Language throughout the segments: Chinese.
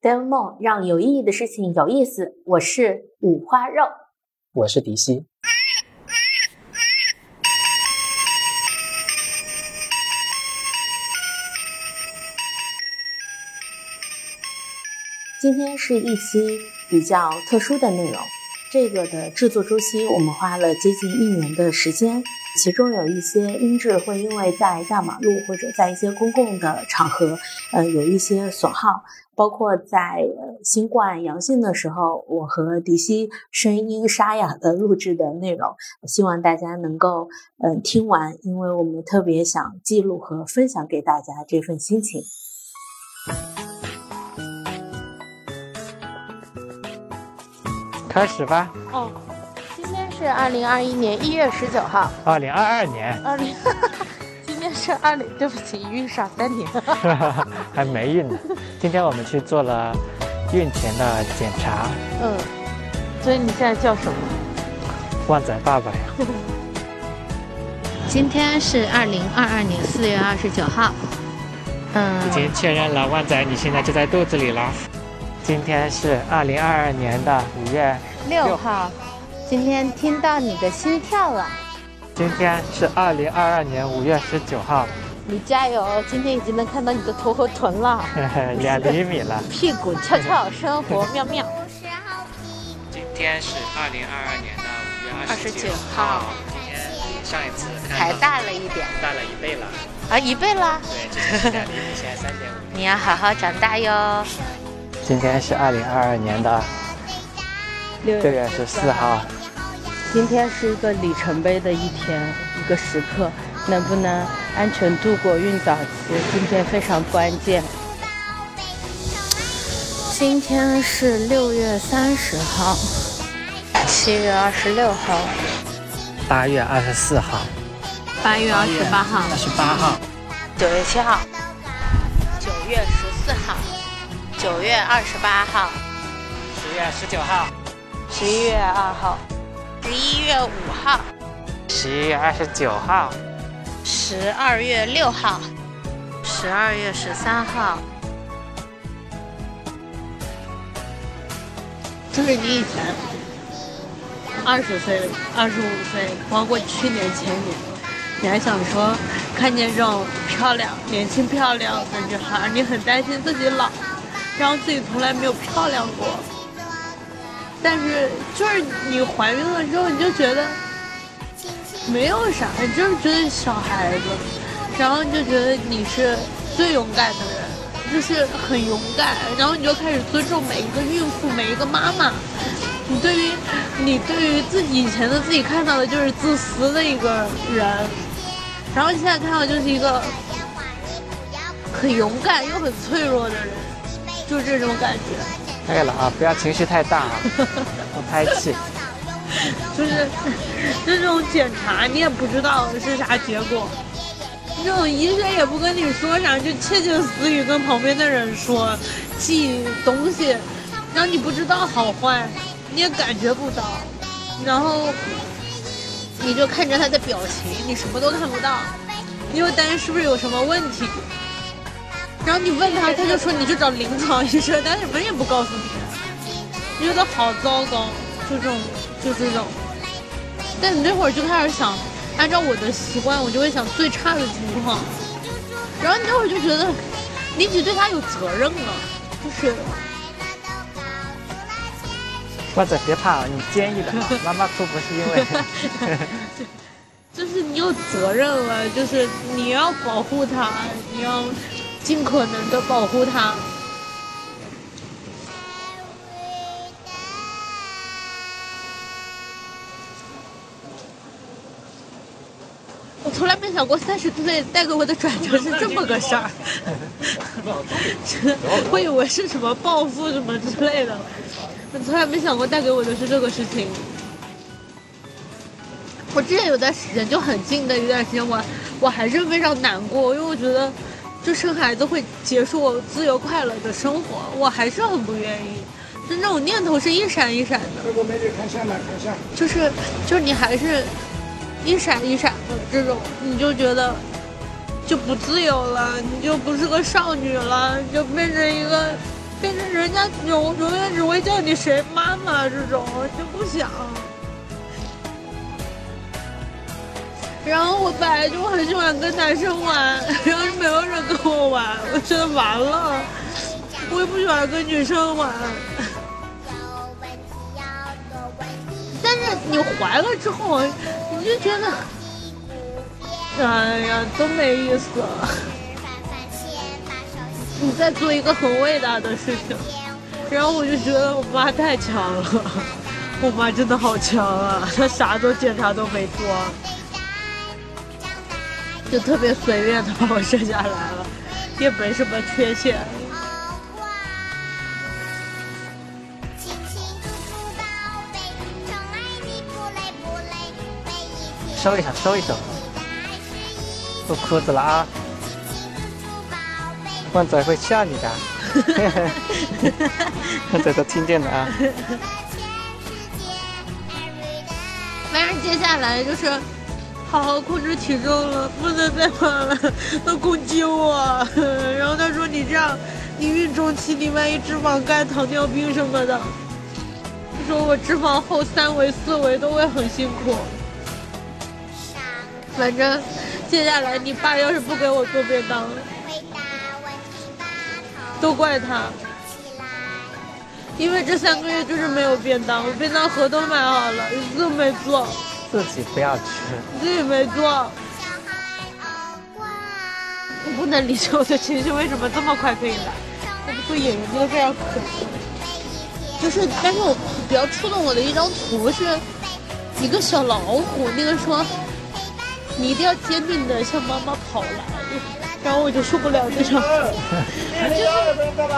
Dave Mo 让有意义的事情有意思。我是五花肉，我是迪西。今天是一期比较特殊的内容，这个的制作周期我们花了接近一年的时间，其中有一些音质会因为在大马路或者在一些公共的场合，呃，有一些损耗，包括在新冠阳性的时候，我和迪西声音沙哑的录制的内容，希望大家能够嗯听完，因为我们特别想记录和分享给大家这份心情。开始吧。哦，是二零二一年一月十九号。二零二二年。二零，今天是二零，对不起，孕傻三年。还没孕呢。今天我们去做了孕前的检查。嗯。所以你现在叫什么？旺仔爸爸呀。今天是二零二二年四月二十九号。嗯。已经确认了，旺仔，你现在就在肚子里了。今天是二零二二年的五月六号，今天听到你的心跳了。今天是二零二二年五月十九号，你加油！今天已经能看到你的头和臀了，两厘米了。屁股翘翘，生活妙妙。今天是二零二二年的五月二十九号，今天比上一次还大了一点，大了一倍了。啊，一倍了？对，之前是两厘米，现在三点五。你要好好长大哟。今天是二零二二年的六月十四号。今天是一个里程碑的一天，一个时刻，能不能安全度过孕早期，今天非常关键。今天是六月三十号，七月二十六号，八月二十四号，八月二十八号，二十八号，九月七号，九月十四号。九月二十八号，十月十九号，十一月二号，十一月五号，十一月二十九号，十二月六号，十二月十三号。就是你以前二十岁、二十五岁，包括去年、前年，你还想说看见这种漂亮、年轻漂亮的女孩，你很担心自己老。然后自己从来没有漂亮过，但是就是你怀孕了之后，你就觉得没有啥，你就是觉得小孩子，然后你就觉得你是最勇敢的人，就是很勇敢，然后你就开始尊重每一个孕妇，每一个妈妈。你对于你对于自己以前的自己看到的就是自私的一个人，然后现在看到就是一个很勇敢又很脆弱的人。就这种感觉。可以了啊，不要情绪太大啊，我拍气。就是，就这种检查你也不知道是啥结果，这种医生也不跟你说啥，就窃窃私语跟旁边的人说，寄东西，然后你不知道好坏，你也感觉不到，然后你就看着他的表情，你什么都看不到，你又担心是不是有什么问题。然后你问他，他就说你去找临床医生，但什么也不告诉你，觉得好糟糕，就这种，就这种。但你那会儿就开始想，按照我的习惯，我就会想最差的情况。然后你那会儿就觉得，你只对他有责任了，就是。或者别怕，你坚毅的，妈妈哭不是因为。就是你有责任了，就是你要保护他，你要。尽可能的保护他。我从来没想过三十岁带给我的转折是这么个事儿，我以为是什么暴富什么之类的，我从来没想过带给我的是这个事情。我之前有段时间就很近的一段时间，我我还是非常难过，因为我觉得。就生孩子会结束我自由快乐的生活，我还是很不愿意。就那种念头是一闪一闪的。就是，就是你还是，一闪一闪的这种，你就觉得就不自由了，你就不是个少女了，就变成一个变成人家永永远只会叫你谁妈妈这种，就不想。然后我本来就很喜欢跟男生玩，然后没有人跟我玩，我觉得完了。我也不喜欢跟女生玩。但是你怀了之后，你就觉得，哎呀，都没意思。你在做一个很伟大的事情，然后我就觉得我妈太强了，我妈真的好强啊，她啥都检查都没做，就特别随便的把我生下来了，也没什么缺陷。收一下，收一收，脱裤子了啊！旺仔会吓你的，旺仔都听见了啊。反正接下来就是好好控制体重了，不能再胖了，都攻击我，然后他说你这样，你孕中期你万一脂肪肝、糖尿病什么的，他说我脂肪后三围四围都会很辛苦。反正接下来你爸要是不给我做便当，都怪他，因为这三个月就是没有便当，我便当盒都买好了，一次都没做。自己不要吃，自己没做。我不能理解我的情绪为什么这么快可以来，我不做演员真的非常可惜。就是，但是我比较触动我的一张图是一个小老虎，那个说。你一定要坚定的向妈妈跑来，然后我就受不了这种。就是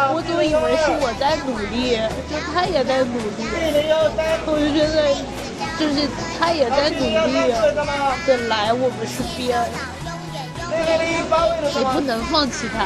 我总以为是我在努力，就他也在努力，我就觉得就是他也在努力的来我们身边，你不能放弃他。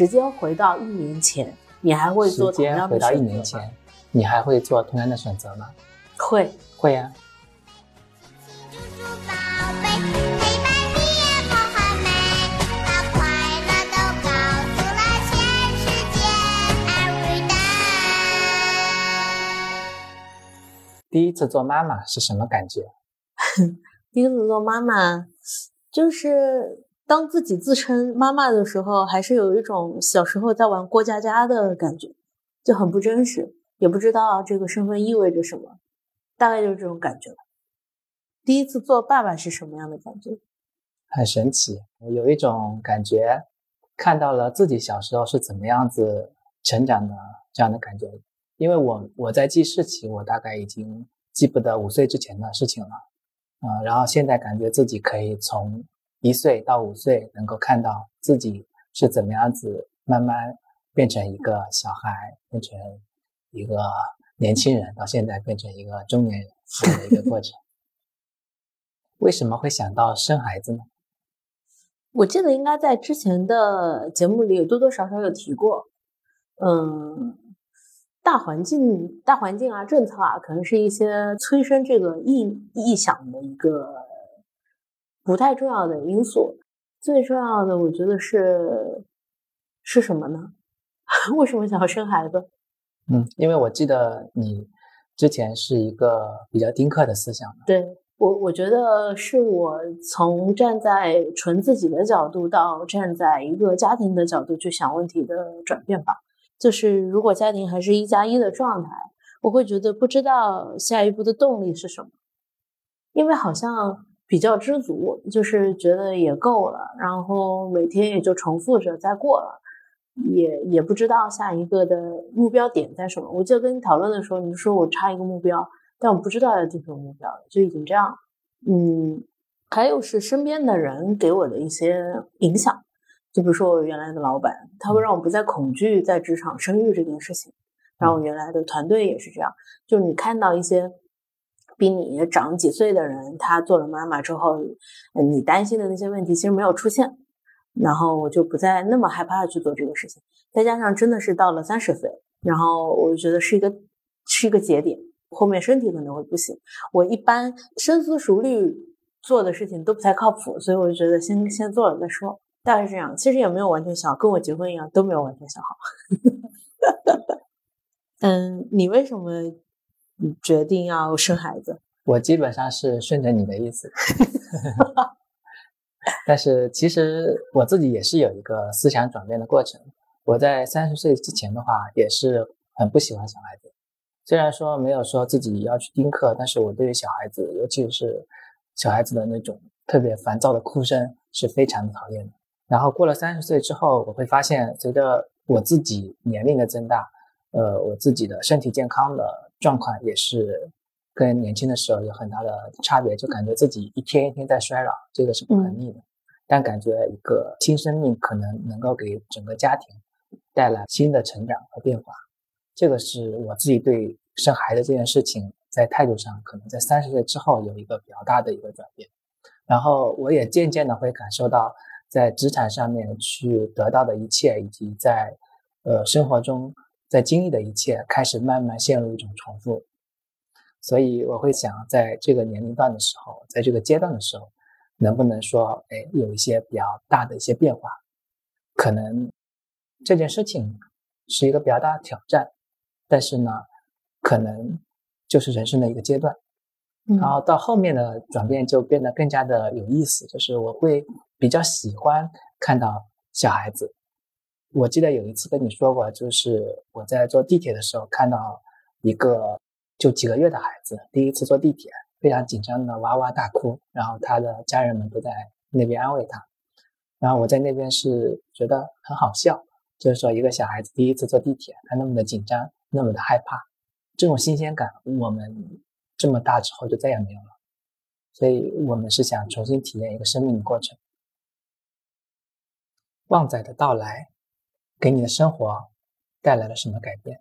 时间回到一年前，你还会做同样的时间回到一年前，你还会做同样的选择吗？会，会呀。第一次做妈妈是什么感觉？第一次做妈妈，就是。当自己自称妈妈的时候，还是有一种小时候在玩过家家的感觉，就很不真实，也不知道这个身份意味着什么，大概就是这种感觉吧。第一次做爸爸是什么样的感觉？很神奇，我有一种感觉，看到了自己小时候是怎么样子成长的这样的感觉。因为我我在记事情，我大概已经记不得五岁之前的事情了，嗯，然后现在感觉自己可以从。一岁到五岁，能够看到自己是怎么样子慢慢变成一个小孩，变成一个年轻人，到现在变成一个中年人的一个过程。为什么会想到生孩子呢？我记得应该在之前的节目里有多多少少有提过。嗯，大环境、大环境啊，政策啊，可能是一些催生这个意意想的一个。不太重要的因素，最重要的我觉得是是什么呢？为什么想要生孩子？嗯，因为我记得你之前是一个比较丁克的思想。对我，我觉得是我从站在纯自己的角度到站在一个家庭的角度去想问题的转变吧。就是如果家庭还是一加一的状态，我会觉得不知道下一步的动力是什么，因为好像。比较知足，就是觉得也够了，然后每天也就重复着再过了，也也不知道下一个的目标点在什么。我记得跟你讨论的时候，你说我差一个目标，但我不知道要定什么目标，就已经这样。嗯，还有是身边的人给我的一些影响，就比如说我原来的老板，他会让我不再恐惧在职场生育这件事情，然后我原来的团队也是这样，就你看到一些。比你长几岁的人，他做了妈妈之后，你担心的那些问题其实没有出现，然后我就不再那么害怕去做这个事情。再加上真的是到了三十岁，然后我就觉得是一个是一个节点，后面身体可能会不行。我一般深思熟虑做的事情都不太靠谱，所以我就觉得先先做了再说。大概是这样，其实也没有完全想跟我结婚一样，都没有完全想好。嗯，你为什么决定要生孩子？我基本上是顺着你的意思，但是其实我自己也是有一个思想转变的过程。我在三十岁之前的话，也是很不喜欢小孩子。虽然说没有说自己要去丁克，但是我对于小孩子，尤其是小孩子的那种特别烦躁的哭声，是非常的讨厌的。然后过了三十岁之后，我会发现，随着我自己年龄的增大，呃，我自己的身体健康的状况也是跟年轻的时候有很大的差别，就感觉自己一天一天在衰老，这个是不可逆的。但感觉一个新生命可能能够给整个家庭带来新的成长和变化，这个是我自己对生孩子这件事情在态度上，可能在三十岁之后有一个比较大的一个转变。然后我也渐渐的会感受到。在职场上面去得到的一切，以及在呃生活中在经历的一切，开始慢慢陷入一种重复。所以我会想，在这个年龄段的时候，在这个阶段的时候，能不能说，哎，有一些比较大的一些变化？可能这件事情是一个比较大的挑战，但是呢，可能就是人生的一个阶段。然后到后面的转变就变得更加的有意思，就是我会比较喜欢看到小孩子。我记得有一次跟你说过，就是我在坐地铁的时候看到一个就几个月的孩子，第一次坐地铁，非常紧张的哇哇大哭，然后他的家人们都在那边安慰他，然后我在那边是觉得很好笑，就是说一个小孩子第一次坐地铁，他那么的紧张，那么的害怕，这种新鲜感，我们。这么大之后就再也没有了，所以我们是想重新体验一个生命的过程。旺仔的到来，给你的生活带来了什么改变？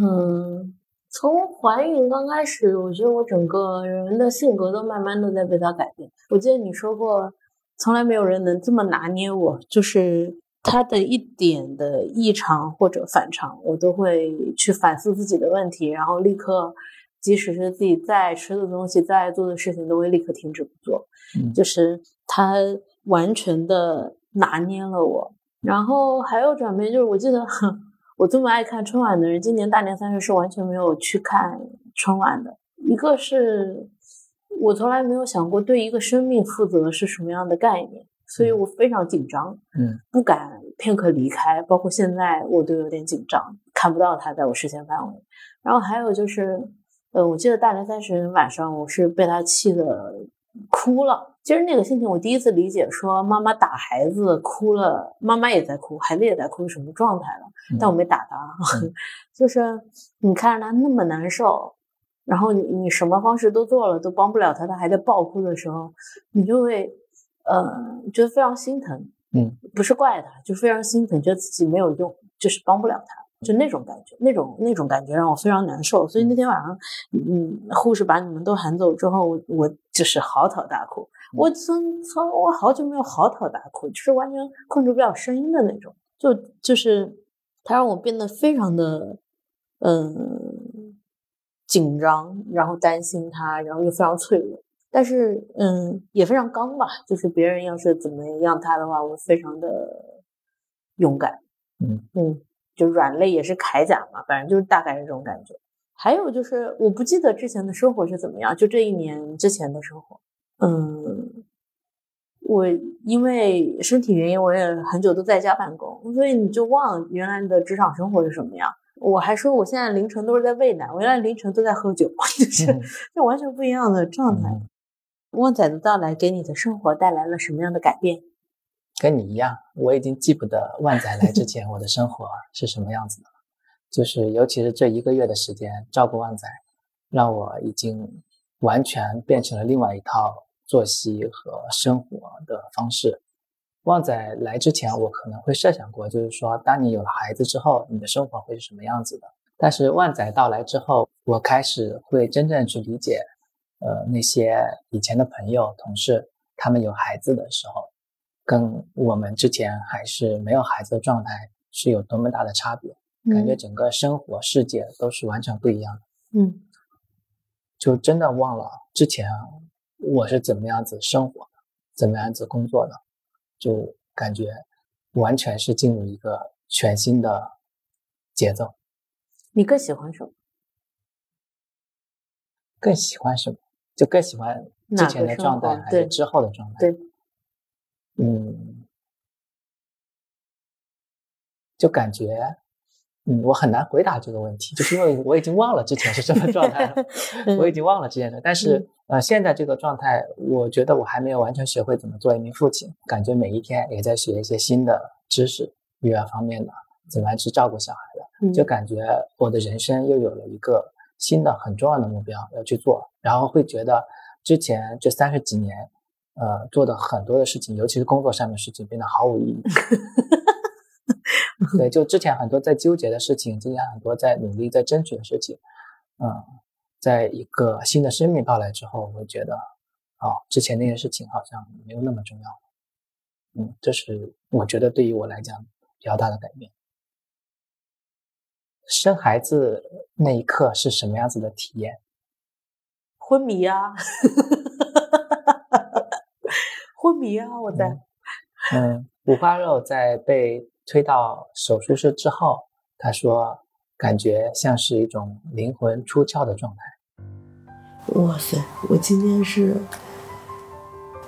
嗯，从怀孕刚开始，我觉得我整个人的性格都慢慢的在被他改变。我记得你说过，从来没有人能这么拿捏我，就是他的一点的异常或者反常，我都会去反思自己的问题，然后立刻。即使是自己再爱吃的东西、再爱做的事情，都会立刻停止不做。嗯，就是他完全的拿捏了我。然后还有转变，就是我记得 我这么爱看春晚的人，今年大年三十是完全没有去看春晚的。一个是我从来没有想过对一个生命负责是什么样的概念，所以我非常紧张，嗯，不敢片刻离开。包括现在我都有点紧张，看不到他在我视线范围。然后还有就是。呃，我记得大年三十晚上，我是被他气的哭了。其实那个心情，我第一次理解，说妈妈打孩子哭了，妈妈也在哭，孩子也在哭，什么状态了？但我没打他，就是你看着他那么难受，然后你你什么方式都做了，都帮不了他，他还在暴哭的时候，你就会呃觉得非常心疼。嗯，不是怪他，就非常心疼，觉得自己没有用，就是帮不了他。就那种感觉，那种那种感觉让我非常难受。所以那天晚上，嗯，护士把你们都喊走之后，我我就是嚎啕大哭。我从从我好久没有嚎啕大哭，就是完全控制不了声音的那种。就就是他让我变得非常的嗯紧张，然后担心他，然后又非常脆弱。但是嗯也非常刚吧，就是别人要是怎么样他的话，我非常的勇敢。嗯嗯。就软肋也是铠甲嘛，反正就是大概是这种感觉。还有就是，我不记得之前的生活是怎么样，就这一年之前的生活。嗯，我因为身体原因，我也很久都在家办公，所以你就忘了原来的职场生活是什么样。我还说我现在凌晨都是在喂奶，我原来凌晨都在喝酒，就是就完全不一样的状态。旺仔的到来给你的生活带来了什么样的改变？跟你一样，我已经记不得万仔来之前我的生活 是什么样子的了。就是尤其是这一个月的时间，照顾万仔，让我已经完全变成了另外一套作息和生活的方式。旺仔来之前，我可能会设想过，就是说，当你有了孩子之后，你的生活会是什么样子的？但是旺仔到来之后，我开始会真正去理解，呃，那些以前的朋友、同事，他们有孩子的时候，跟我们之前还是没有孩子的状态是有多么大的差别。感觉整个生活世界都是完全不一样的。嗯，就真的忘了之前我是怎么样子生活的，怎么样子工作的，就感觉完全是进入一个全新的节奏。你更喜欢什么？更喜欢什么？就更喜欢之前的状态还是之后的状态？对，嗯，就感觉。嗯，我很难回答这个问题，就是因为我已经忘了之前是什么状态了，我已经忘了之前的。但是呃，现在这个状态，我觉得我还没有完全学会怎么做一名父亲，感觉每一天也在学一些新的知识，育儿方面的，怎么样去照顾小孩的，就感觉我的人生又有了一个新的很重要的目标要去做，然后会觉得之前这三十几年，呃，做的很多的事情，尤其是工作上面的事情，变得毫无意义。对，就之前很多在纠结的事情，之前很多在努力在争取的事情，嗯，在一个新的生命到来之后，我会觉得，哦，之前那些事情好像没有那么重要了。嗯，这是我觉得对于我来讲比较大的改变。生孩子那一刻是什么样子的体验？昏迷啊，昏迷啊，我在。嗯，五花肉在被。推到手术室之后，他说，感觉像是一种灵魂出窍的状态。哇塞，我今天是，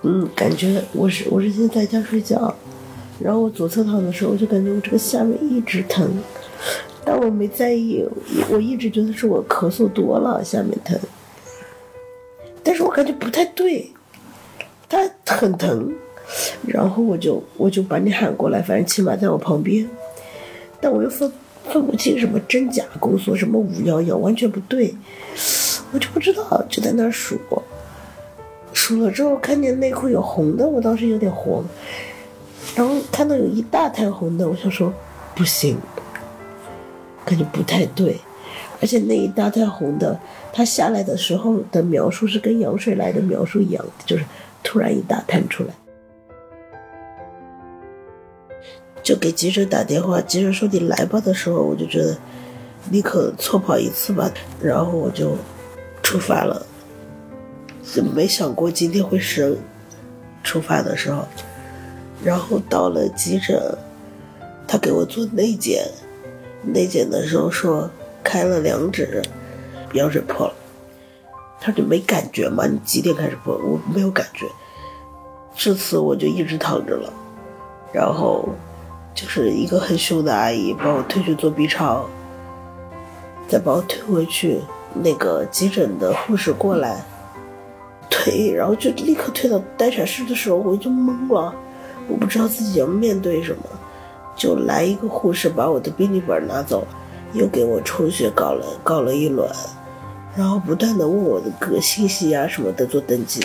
嗯，感觉我是我是现在在家睡觉，然后我左侧躺的时候，我就感觉我这个下面一直疼，但我没在意，我一直觉得是我咳嗽多了下面疼，但是我感觉不太对，它很疼。然后我就我就把你喊过来，反正起码在我旁边，但我又分分不清什么真假，宫缩什么五幺幺，完全不对，我就不知道，就在那儿数，数了之后看见内裤有红的，我当时有点慌，然后看到有一大滩红的，我想说不行，感觉不太对，而且那一大滩红的，它下来的时候的描述是跟羊水来的描述一样，就是突然一大滩出来。就给急诊打电话，急诊说你来吧的时候，我就觉得你可能错跑一次吧，然后我就出发了。就没想过今天会生，出发的时候，然后到了急诊，他给我做内检，内检的时候说开了两指，羊水破了，他就没感觉嘛？你几点开始破？我没有感觉，这次我就一直躺着了，然后。就是一个很凶的阿姨把我推去做 B 超，再把我推回去，那个急诊的护士过来推，然后就立刻推到待产室的时候，我就懵了，我不知道自己要面对什么，就来一个护士把我的病历本拿走，又给我抽血搞了搞了一轮，然后不断的问我的个信息啊什么的做登记，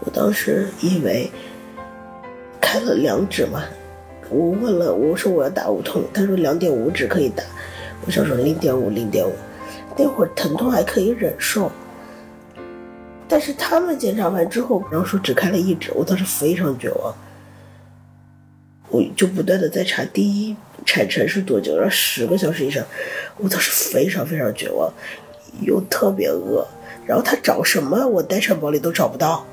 我当时以为开了两指嘛。我问了，我说我要打无痛，他说两点五指可以打，我想说零点五零点五，那会儿疼痛还可以忍受，但是他们检查完之后，然后说只开了一指，我当时非常绝望，我就不断的在查第一产程是多久，然后十个小时以上，我当时非常非常绝望，又特别饿，然后他找什么我待产包里都找不到，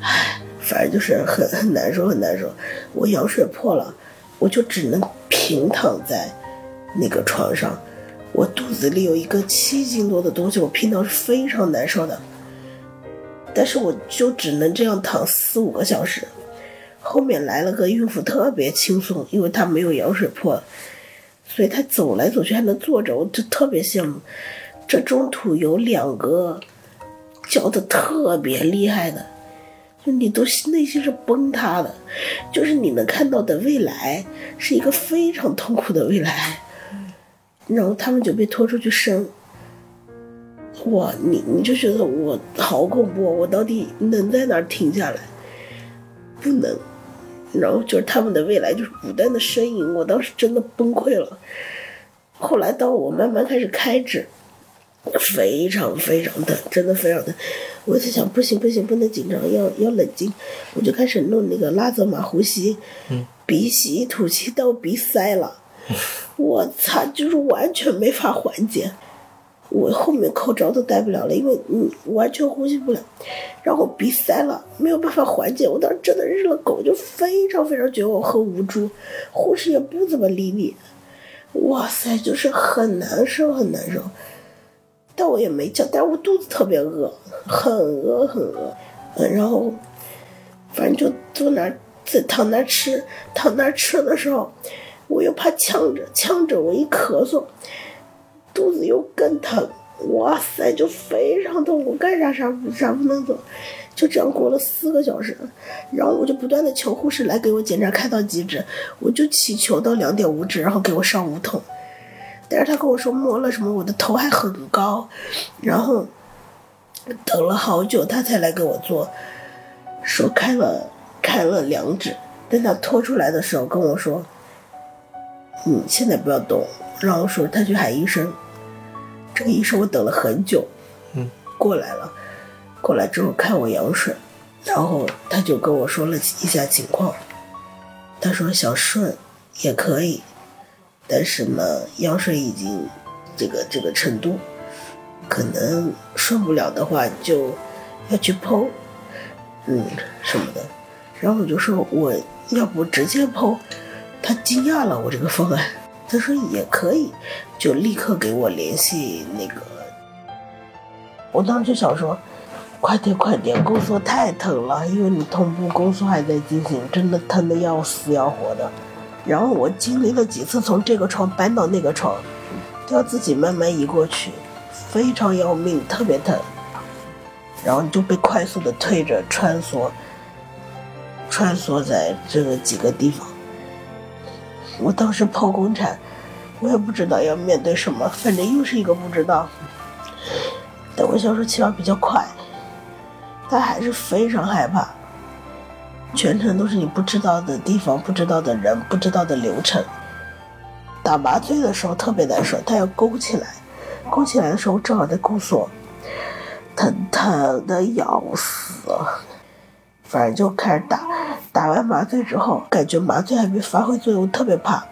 唉。反正就是很很难受，很难受。我羊水破了，我就只能平躺在那个床上。我肚子里有一个七斤多的东西，我平躺是非常难受的。但是我就只能这样躺四五个小时。后面来了个孕妇，特别轻松，因为她没有羊水破，所以她走来走去还能坐着，我就特别羡慕。这中途有两个叫的特别厉害的。你都内心是崩塌的，就是你能看到的未来是一个非常痛苦的未来，然后他们就被拖出去生，哇，你你就觉得我好恐怖，我到底能在哪儿停下来？不能，然后就是他们的未来就是不断的呻吟，我当时真的崩溃了，后来到我慢慢开始开指，非常非常疼，真的非常疼。我在想，不行不行，不能紧张，要要冷静。我就开始弄那个拉泽玛呼吸，鼻吸吐气，到鼻塞了，我操，就是完全没法缓解。我后面口罩都戴不了了，因为你完全呼吸不了，然后鼻塞了，没有办法缓解。我当时真的日了狗，就非常非常绝望和无助，护士也不怎么理你。哇塞，就是很难受，很难受。但我也没叫，但我肚子特别饿，很饿很饿。嗯，然后反正就坐那儿，在躺那儿吃，躺那儿吃的时候，我又怕呛着，呛着我一咳嗽，肚子又更疼。哇塞，就非常痛，我干啥啥啥不能做，就这样过了四个小时，然后我就不断的求护士来给我检查开到几指，我就祈求到两点五指，然后给我上无痛。但是他跟我说摸了什么，我的头还很高，然后等了好久他才来给我做，说开了开了两指，等他拖出来的时候跟我说，你，现在不要动，然后说他去喊医生，这个医生我等了很久，嗯，过来了，过来之后看我羊水，然后他就跟我说了一下情况，他说想顺也可以。但是呢，羊水已经这个这个程度，可能顺不了的话，就要去剖，嗯什么的。然后我就说我要不直接剖，他惊讶了我这个方案，他说也可以，就立刻给我联系那个。我当时就想说，快点快点，宫缩太疼了，因为你同步宫缩还在进行，真的疼的要死要活的。然后我经历了几次从这个床搬到那个床，都要自己慢慢移过去，非常要命，特别疼。然后就被快速的推着穿梭，穿梭在这个几个地方。我当时剖宫产，我也不知道要面对什么，反正又是一个不知道。但我小时候起码比较快，但还是非常害怕。全程都是你不知道的地方、不知道的人、不知道的流程。打麻醉的时候特别难受，他要勾起来，勾起来的时候正好在宫缩，疼疼的要死。反正就开始打，打完麻醉之后，感觉麻醉还没发挥作用，特别怕。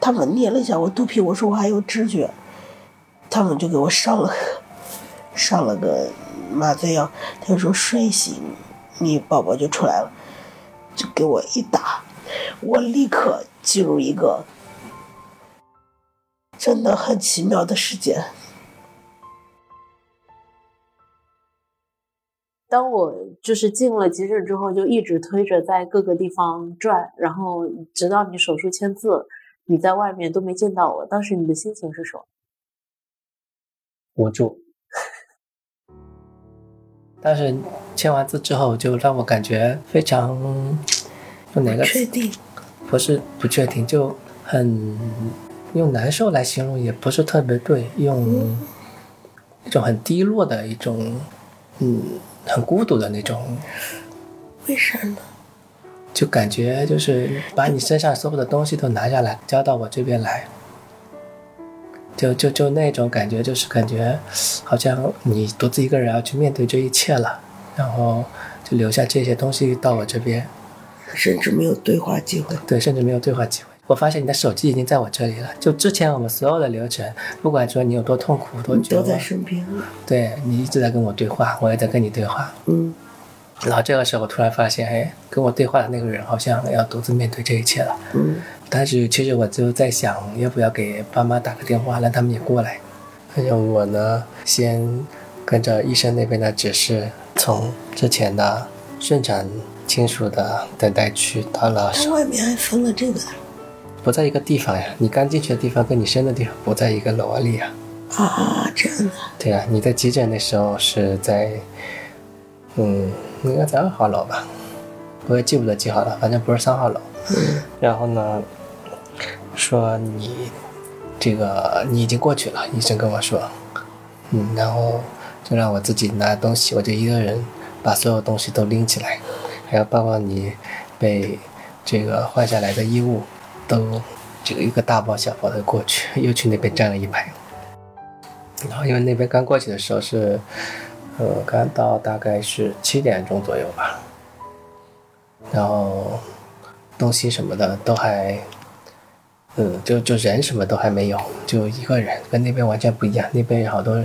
他们捏了一下我肚皮，我说我还有知觉，他们就给我上了上了个麻醉药，他说睡醒，你宝宝就出来了。就给我一打，我立刻进入一个真的很奇妙的世界。当我就是进了急诊之后，就一直推着在各个地方转，然后直到你手术签字，你在外面都没见到我。当时你的心情是什么？无助。但是签完字之后，就让我感觉非常，用哪个确定？不是不确定，就很用难受来形容也不是特别对，用一种很低落的一种，嗯，很孤独的那种。为啥呢？就感觉就是把你身上所有的东西都拿下来，交到我这边来。就就就那种感觉，就是感觉，好像你独自一个人要去面对这一切了，然后就留下这些东西到我这边，甚至没有对话机会。对，甚至没有对话机会。我发现你的手机已经在我这里了。就之前我们所有的流程，不管说你有多痛苦、多绝望，都在身边。对你一直在跟我对话，我也在跟你对话。嗯。然后这个时候突然发现，哎，跟我对话的那个人好像要独自面对这一切了。嗯。但是其实我就在想，要不要给爸妈打个电话，让他们也过来。反正我呢，先跟着医生那边的指示，从之前的顺产亲属的等待区到了。他外面还分了这个。不在一个地方呀，你刚进去的地方跟你生的地方不在一个楼里呀。啊，这样的。对啊，你在急诊的时候是在，嗯，应该在二号楼吧？我也记不得几号了，反正不是三号楼。嗯。然后呢？说你这个你已经过去了，医生跟我说，嗯，然后就让我自己拿东西，我就一个人把所有东西都拎起来，还要包括你被这个换下来的衣物都这个一个大包小包的过去，又去那边站了一排。然后因为那边刚过去的时候是，呃，刚到大概是七点钟左右吧。然后东西什么的都还，嗯，就就人什么都还没有，就一个人，跟那边完全不一样。那边有好多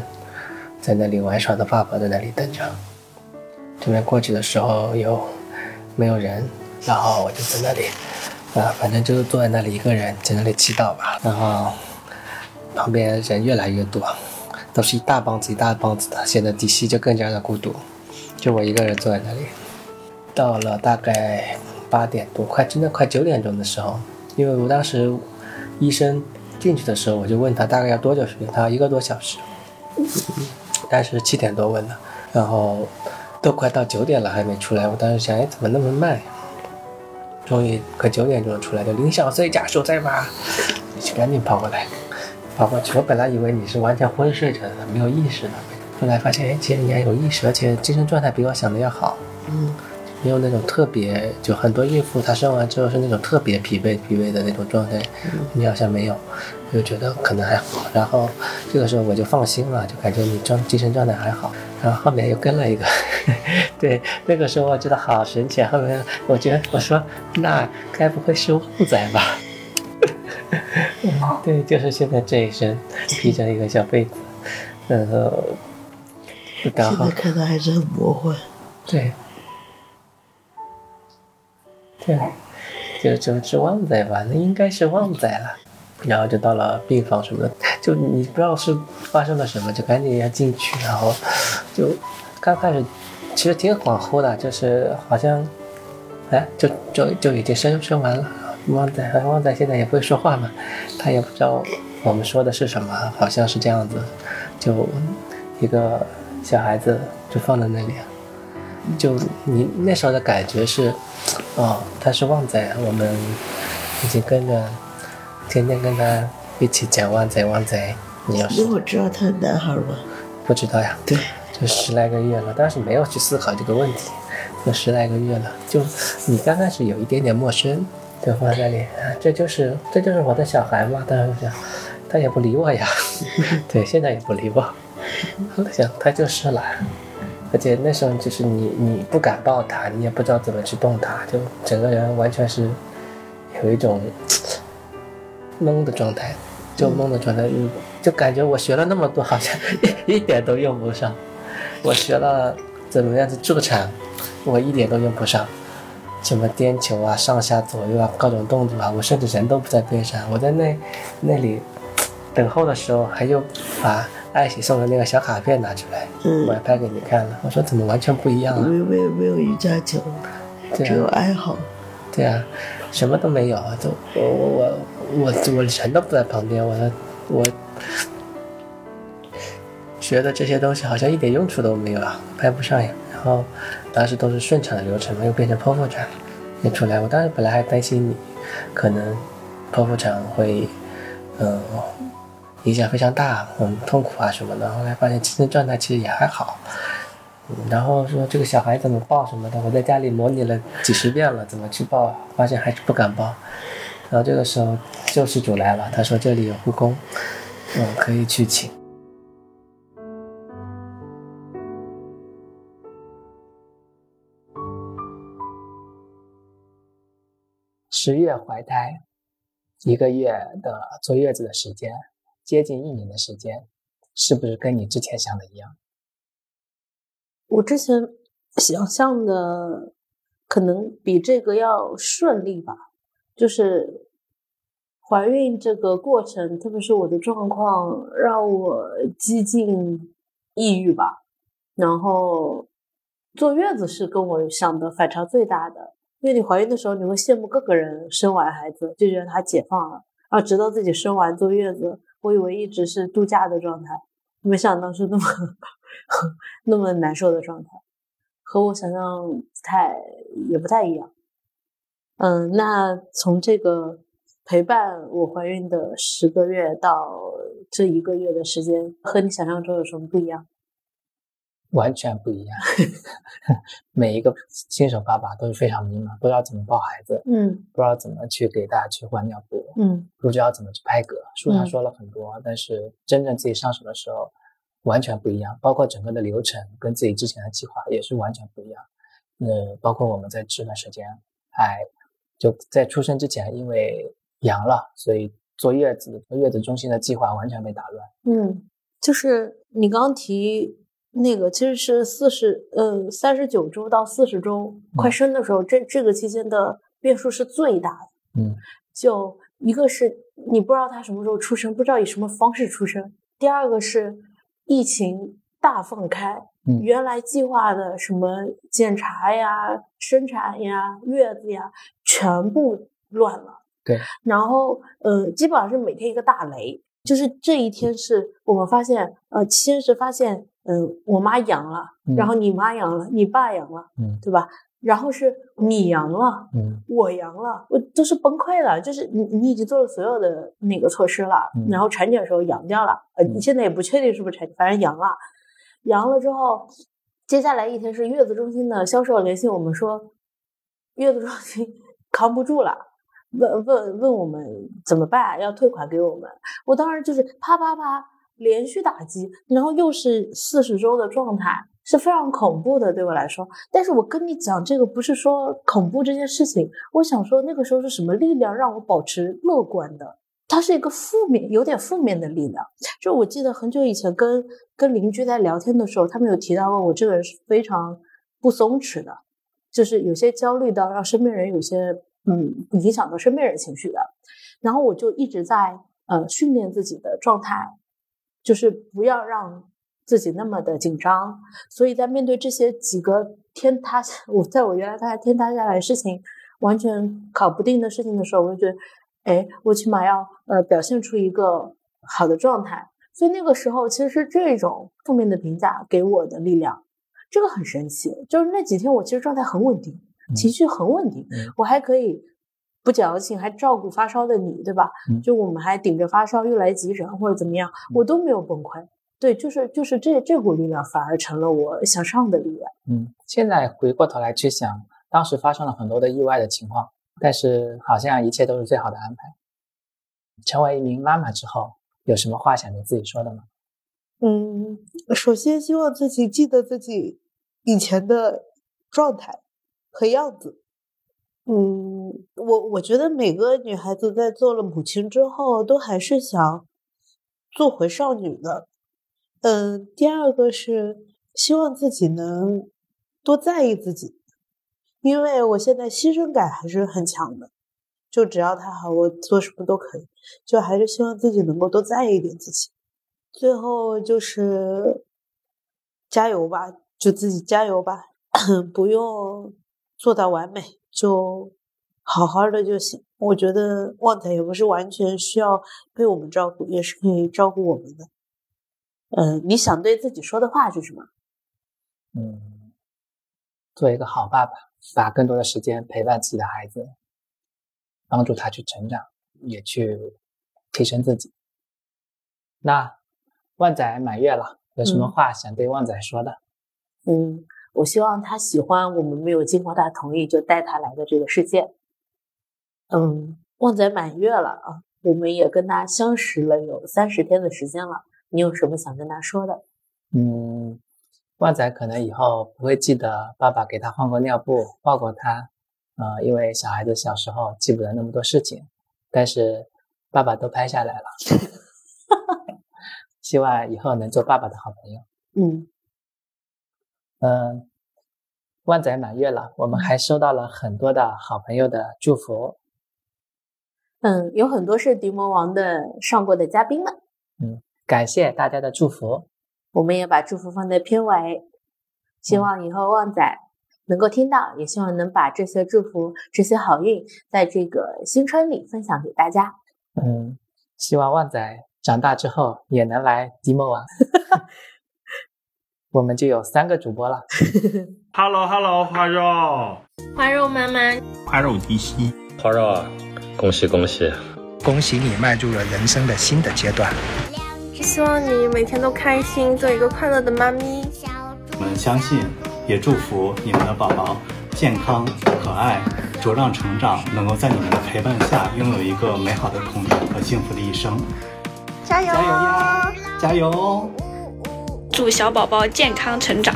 在那里玩耍的爸爸在那里等着。这边过去的时候又没有人，然后我就在那里，啊，反正就是坐在那里一个人在那里祈祷吧。然后旁边人越来越多，都是一大帮子一大帮子的，显得底细就更加的孤独。就我一个人坐在那里。到了大概八点多，快真的快九点钟的时候，因为我当时医生进去的时候，我就问他大概要多久时间，他说一个多小时。但是七点多问的，然后都快到九点了还没出来，我当时想，哎，怎么那么慢？终于快九点钟出来，就林小碎家属在吗？就赶紧跑过来，跑过去。我本来以为你是完全昏睡着的，没有意识的，后来发现，哎，其实你还有意识，而且精神状态比我想的要好。嗯。没有那种特别，就很多孕妇她生完之后是那种特别疲惫、疲惫的那种状态，你好像没有，就觉得可能还好。然后这个时候我就放心了，就感觉你状精神状态还好。然后后面又跟了一个，对，那个时候我觉得好神奇。后面我觉得我说那该不会是旺仔吧？对，就是现在这一身披着一个小被子，然后现在看的还是很魔幻。对。对，就就是旺仔吧，那应该是旺仔了。然后就到了病房什么的，就你不知道是发生了什么，就赶紧要进去。然后就刚开始其实挺恍惚的，就是好像哎，就就就已经生生完了。旺仔旺仔现在也不会说话嘛，他也不知道我们说的是什么，好像是这样子。就一个小孩子就放在那里，就你那时候的感觉是。哦，他是旺仔，我们已经跟着，天天跟他一起讲旺仔旺仔。你要是我知道他是男孩吗？不知道呀。对，就十来个月了，当时没有去思考这个问题。就十来个月了，就你刚开始有一点点陌生，就放在那里，这就是这就是我的小孩嘛。当时想，他也不理我呀。对，现在也不理我。我想他就是了。而且那时候就是你，你不敢抱他，你也不知道怎么去动他，就整个人完全是有一种懵的状态，就懵的状态，就感觉我学了那么多，好像 一点都用不上。我学了怎么样子助产，我一点都用不上。什么颠球啊、上下左右啊、各种动作啊，我甚至人都不在边上，我在那那里等候的时候，还又把。爱喜送的那个小卡片拿出来，我还拍给你看了。我说怎么完全不一样啊？没有没有没有瑜伽球，只有爱好。对啊，什么都没有，都我我我我我人都不在旁边，我我觉得这些东西好像一点用处都没有啊，拍不上呀。然后当时都是顺产的流程嘛，又变成剖腹产，没出来。我当时本来还担心你可能剖腹产会，嗯。影响非常大，很痛苦啊什么的。后来发现精神状态其实也还好，然后说这个小孩怎么抱什么的，我在家里模拟了几十遍了，怎么去抱，发现还是不敢抱。然后这个时候救世主来了，他说这里有护工，嗯，可以去请。十月怀胎，一个月的坐月子的时间。接近一年的时间，是不是跟你之前想的一样？我之前想象的可能比这个要顺利吧，就是怀孕这个过程，特别是我的状况，让我几近抑郁吧。然后坐月子是跟我想的反差最大的，因为你怀孕的时候，你会羡慕各个人生完孩子就觉得他解放了，然后直到自己生完坐月子。我以为一直是度假的状态，没想到是那么 那么难受的状态，和我想象不太也不太一样。嗯，那从这个陪伴我怀孕的十个月到这一个月的时间，和你想象中有什么不一样？完全不一样。每一个新手爸爸都是非常迷茫，不知道怎么抱孩子，嗯不知道怎么去给大家去换尿布，嗯不知道怎么去拍嗝。书上嗯说了很多，但是真正自己上手的时候完全不一样，包括整个的流程跟自己之前的计划也是完全不一样。呃，包括我们在这段时间还就在出生之前，因为阳了，所以坐月子坐月子中心的计划完全被打乱。嗯，就是你刚刚提那个，其实是四十呃三十九周到四十周快生的时候，这这个期间的变数是最大的。嗯就一个是你不知道他什么时候出生，不知道以什么方式出生；第二个是疫情大放开，嗯原来计划的什么检查呀、生产呀、月子呀，全部乱了。对，然后呃，基本上是每天一个大雷。就是这一天是我们发现，呃，先是发现，嗯、我妈阳了，嗯然后你妈阳了，你爸阳了，嗯对吧？然后是你阳了，嗯我阳了，我都是崩溃了。就是你你已经做了所有的那个措施了，嗯然后产检的时候阳掉了，呃，嗯你现在也不确定是不是产检，反正阳了。阳了之后，接下来一天是月子中心的销售联系我们说，月子中心 扛不住了。问问问我们怎么办？要退款给我们。我当时就是啪啪啪连续打击，然后又是四十周的状态，是非常恐怖的对我来说。但是我跟你讲，这个不是说恐怖这件事情，我想说那个时候是什么力量让我保持乐观的？它是一个负面，有点负面的力量。就我记得很久以前跟跟邻居在聊天的时候，他们有提到过我这个人是非常不松弛的，就是有些焦虑到让身边人有些嗯影响到身边人情绪的。然后我就一直在呃训练自己的状态，就是不要让自己那么的紧张。所以在面对这些几个天塌，我在我原来大概天塌下来的事情，完全搞不定的事情的时候，我就觉得，哎，我起码要呃表现出一个好的状态。所以那个时候其实是这种负面的评价给我的力量，这个很神奇。就是那几天我其实状态很稳定，情绪很稳定，嗯我还可以不矫情，还照顾发烧的你，对吧？嗯就我们还顶着发烧又来急诊或者怎么样，我都没有崩溃。对，就是就是这这股力量反而成了我向上的力量。嗯，现在回过头来去想，当时发生了很多的意外的情况，但是好像一切都是最好的安排。成为一名妈妈之后，有什么话想对自己说的吗？嗯，首先希望自己记得自己以前的状态和样子。嗯，我我觉得每个女孩子在做了母亲之后，都还是想做回少女的。嗯，第二个是希望自己能多在意自己，因为我现在牺牲感还是很强的。就只要他好，我做什么都可以。就还是希望自己能够多在意一点自己。最后就是加油吧，就自己加油吧，不用做到完美，就好好的就行。我觉得旺仔也不是完全需要被我们照顾，也是可以照顾我们的。嗯，你想对自己说的话是什么？嗯，做一个好爸爸，把更多的时间陪伴自己的孩子，帮助他去成长，也去提升自己。那旺仔满月了，有什么嗯话想对旺仔说的？嗯，我希望他喜欢我们没有经过他同意就带他来的这个世界。嗯，旺仔满月了啊，我们也跟他相识了有三十天的时间了。你有什么想跟他说的？嗯，旺仔可能以后不会记得爸爸给他换过尿布、抱过他，呃，因为小孩子小时候记不得那么多事情，但是爸爸都拍下来了。希望以后能做爸爸的好朋友。嗯嗯，旺仔满月了，我们还收到了很多的好朋友的祝福。嗯，有很多是迪魔王的上过的嘉宾们，嗯感谢大家的祝福。我们也把祝福放在片尾，希望以后旺仔能够听到，也希望能把这些祝福、这些好运，在这个新春里分享给大家。嗯，希望旺仔长大之后也能来迪魔王，我们就有三个主播了。Hello Hello，花肉，花肉妈妈，花肉迪西，花肉啊，恭喜恭喜！恭喜你迈入了人生的新的阶段。希望你每天都开心，做一个快乐的妈咪。我们相信，也祝福你们的宝宝健康可爱，茁壮成长，能够在你们的陪伴下拥有一个美好的童年和幸福的一生。加油！加油呀！加油！祝小宝宝健康成长，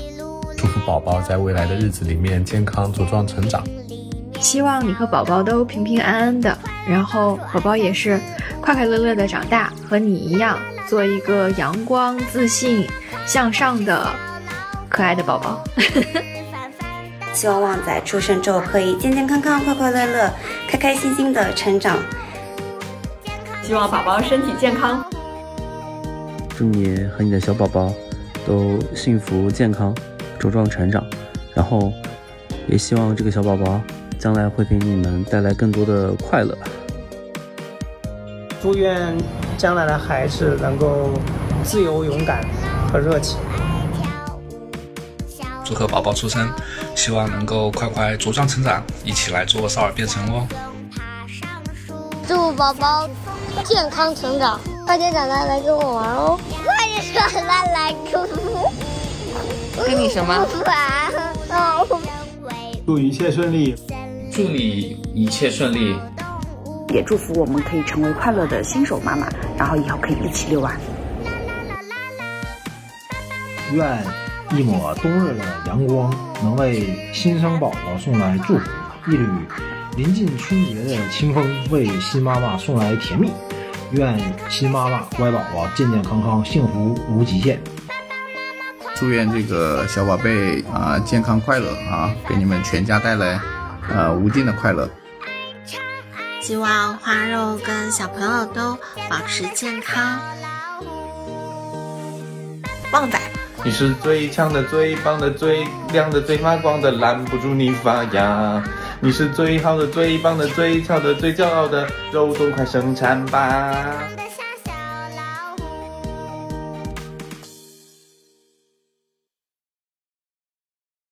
祝福宝宝在未来的日子里面健康茁壮成长。希望你和宝宝都平平安安的，然后宝宝也是快快乐乐的长大，和你一样做一个阳光、自信、向上的可爱的宝宝。希望旺仔出生之后可以健健康康、快快乐乐、开开心心的成长。希望宝宝身体健康。祝你和你的小宝宝都幸福健康、茁壮成长，然后也希望这个小宝宝将来会给你们带来更多的快乐。祝愿将来的孩子能够自由、勇敢和热情。祝贺宝宝出生，希望能够快快茁壮成长，一起来做少儿编程哦。祝宝宝健康成长，快点长大来跟我玩哦！快点长大来跟我。跟你什么？哦。祝一切顺利，祝你一切顺利，也祝福我们可以成为快乐的新手妈妈，然后以后可以一起遛娃。愿一抹冬日的阳光能为新生宝宝送来祝福，一缕临近春节的清风为新妈妈送来甜蜜。愿新妈妈、乖宝宝健健康康，幸福无极限。祝愿这个小宝贝啊健康快乐啊，给你们全家带来呃无尽的快乐。希望花肉跟小朋友都保持健康。旺仔，你是最强的、最棒的、最亮的、最发光的，拦不住你发芽。你是最好的、最棒的、最俏的、最骄傲的，肉都快生产吧！